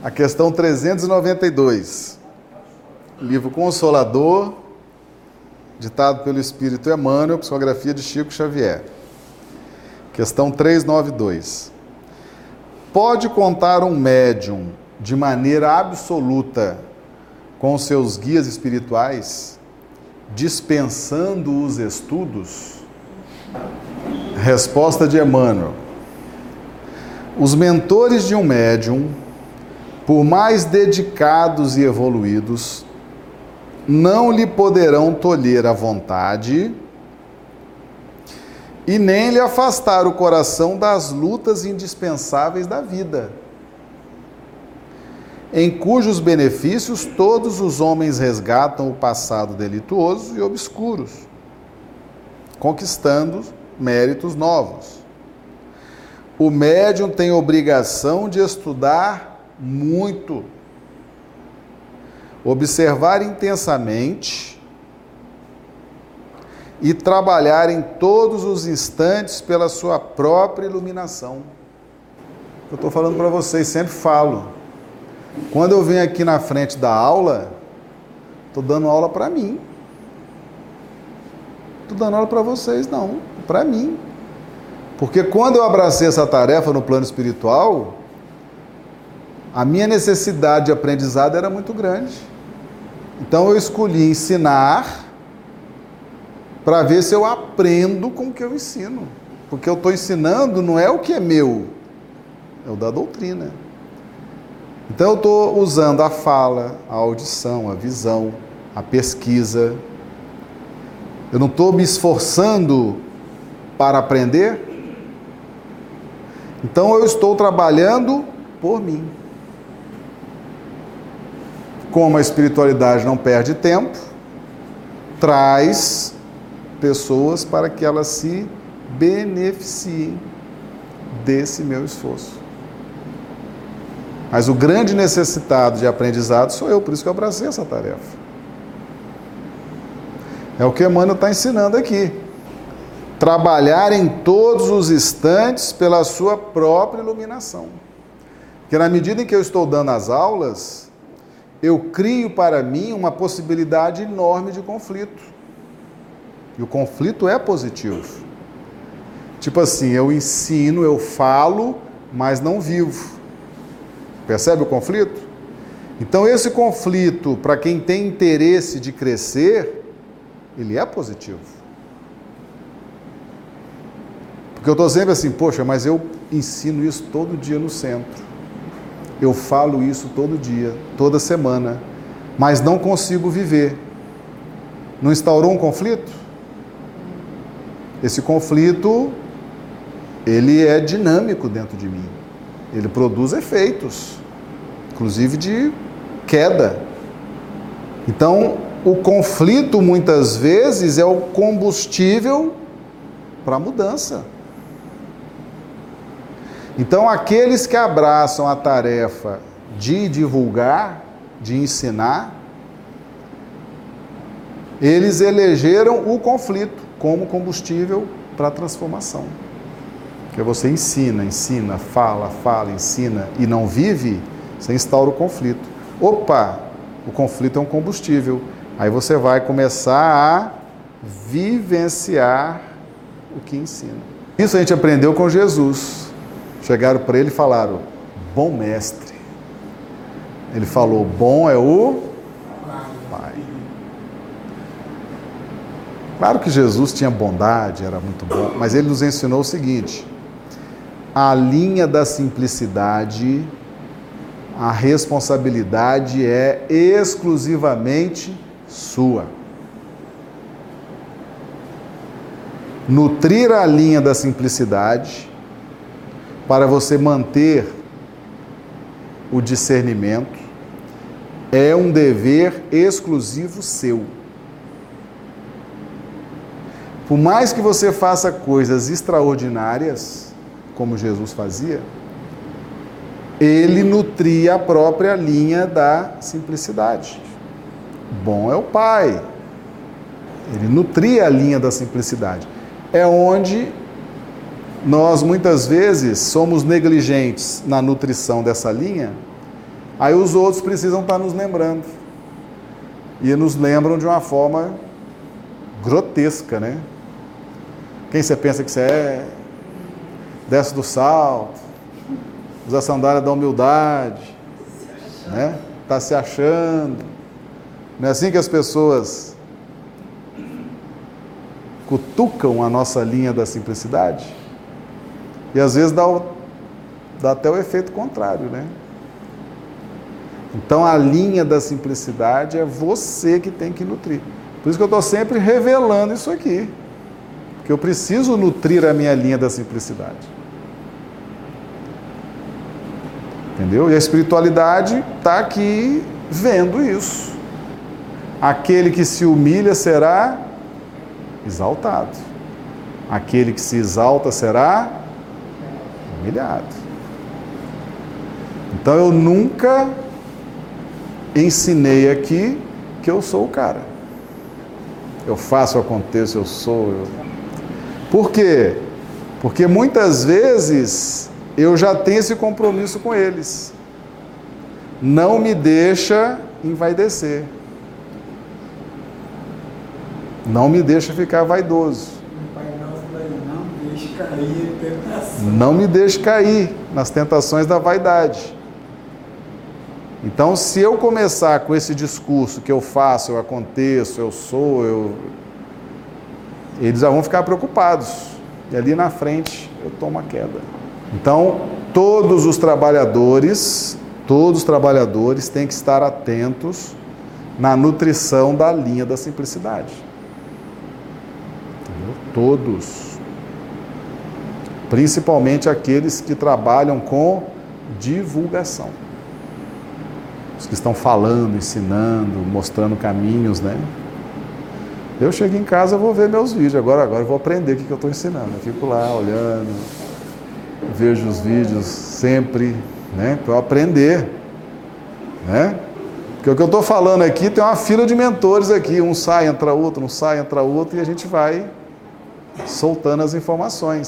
A questão 392. Livro Consolador, ditado pelo Espírito Emmanuel, psicografia de Chico Xavier. Questão 392. Pode contar um médium de maneira absoluta com seus guias espirituais, dispensando os estudos? Resposta de Emmanuel. Os mentores de um médium, por mais dedicados e evoluídos, não lhe poderão tolher a vontade e nem lhe afastar o coração das lutas indispensáveis da vida, em cujos benefícios todos os homens resgatam o passado delituoso e obscuros, conquistando méritos novos. O médium tem obrigação de estudar muito, observar intensamente e trabalhar em todos os instantes pela sua própria iluminação. Eu estou falando para vocês, sempre falo. Quando eu venho aqui na frente da aula, estou dando aula para mim. Estou dando aula para vocês, não, para mim. Porque quando eu abracei essa tarefa no plano espiritual, a minha necessidade de aprendizado era muito grande. Então eu escolhi ensinar para ver se eu aprendo com o que eu ensino. Porque eu estou ensinando não é o que é meu, é o da doutrina. Então eu estou usando a fala, a audição, a visão, a pesquisa. Eu não estou me esforçando para aprender, então eu estou trabalhando por mim. Como a espiritualidade não perde tempo, traz pessoas para que elas se beneficiem desse meu esforço. Mas o grande necessitado de aprendizado sou eu, por isso que eu abracei essa tarefa. É o que Emmanuel está ensinando aqui trabalhar em todos os instantes pela sua própria iluminação. Porque na medida em que eu estou dando as aulas, eu crio para mim uma possibilidade enorme de conflito. E o conflito é positivo. Tipo assim, eu ensino, eu falo, mas não vivo. Percebe o conflito? Então, esse conflito, para quem tem interesse de crescer, ele é positivo. Porque eu estou sempre assim, poxa, mas eu ensino isso todo dia no centro. Eu falo isso todo dia, toda semana, mas não consigo viver. Não instaurou um conflito? Esse conflito, ele é dinâmico dentro de mim. Ele produz efeitos, inclusive de queda. Então, o conflito muitas vezes é o combustível para a mudança. Então, aqueles que abraçam a tarefa de divulgar, de ensinar, eles elegeram o conflito como combustível para a transformação. Porque você ensina, ensina, fala, fala, ensina e não vive, você instaura o conflito. Opa, o conflito é um combustível. Aí você vai começar a vivenciar o que ensina. Isso a gente aprendeu com Jesus. Chegaram para ele e falaram: Bom mestre. Ele falou: Bom é o Pai. Claro que Jesus tinha bondade, era muito bom, mas ele nos ensinou o seguinte: a linha da simplicidade, a responsabilidade é exclusivamente sua. Nutrir a linha da simplicidade para você manter o discernimento é um dever exclusivo seu. Por mais que você faça coisas extraordinárias, como Jesus fazia, ele nutria a própria linha da simplicidade. Bom é o Pai. Ele nutria a linha da simplicidade. É onde nós muitas vezes somos negligentes na nutrição dessa linha Aí os outros precisam estar nos lembrando. E nos lembram de uma forma grotesca, né? Quem você pensa que você é? Desce do salto, usa a sandália da humildade, né? Tá se achando. Não é assim que as pessoas cutucam a nossa linha da simplicidade? E às vezes dá, o, dá até o efeito contrário, né? Então a linha da simplicidade é você que tem que nutrir. Por isso que eu estou sempre revelando isso aqui. Que eu preciso nutrir a minha linha da simplicidade. Entendeu? E a espiritualidade está aqui vendo isso. Aquele que se humilha será exaltado. Aquele que se exalta será humilhado. Então eu nunca ensinei aqui que eu sou o cara. Eu faço, aconteço, eu sou. Eu... Por quê? Porque muitas vezes eu já tenho esse compromisso com eles. Não me deixa envaidecer. Não me deixa ficar vaidoso. Cair tentação. Não me deixe cair nas tentações da vaidade. Então, se eu começar com esse discurso que eu faço, eu aconteço, eu sou, eu... eles já vão ficar preocupados. E ali na frente eu tomo a queda. Então, todos os trabalhadores, todos os trabalhadores têm que estar atentos na nutrição da linha da simplicidade. Entendeu? Todos. Principalmente aqueles que trabalham com divulgação os que estão falando, ensinando, mostrando caminhos, né? Eu chego em casa, vou ver meus vídeos, agora, agora eu vou aprender o que, eu estou ensinando. Eu fico lá olhando, vejo os vídeos sempre, né? Para eu aprender, né? Porque o que eu estou falando aqui tem uma fila de mentores aqui, um sai, entra outro, um sai, entra outro, e a gente vai soltando as informações.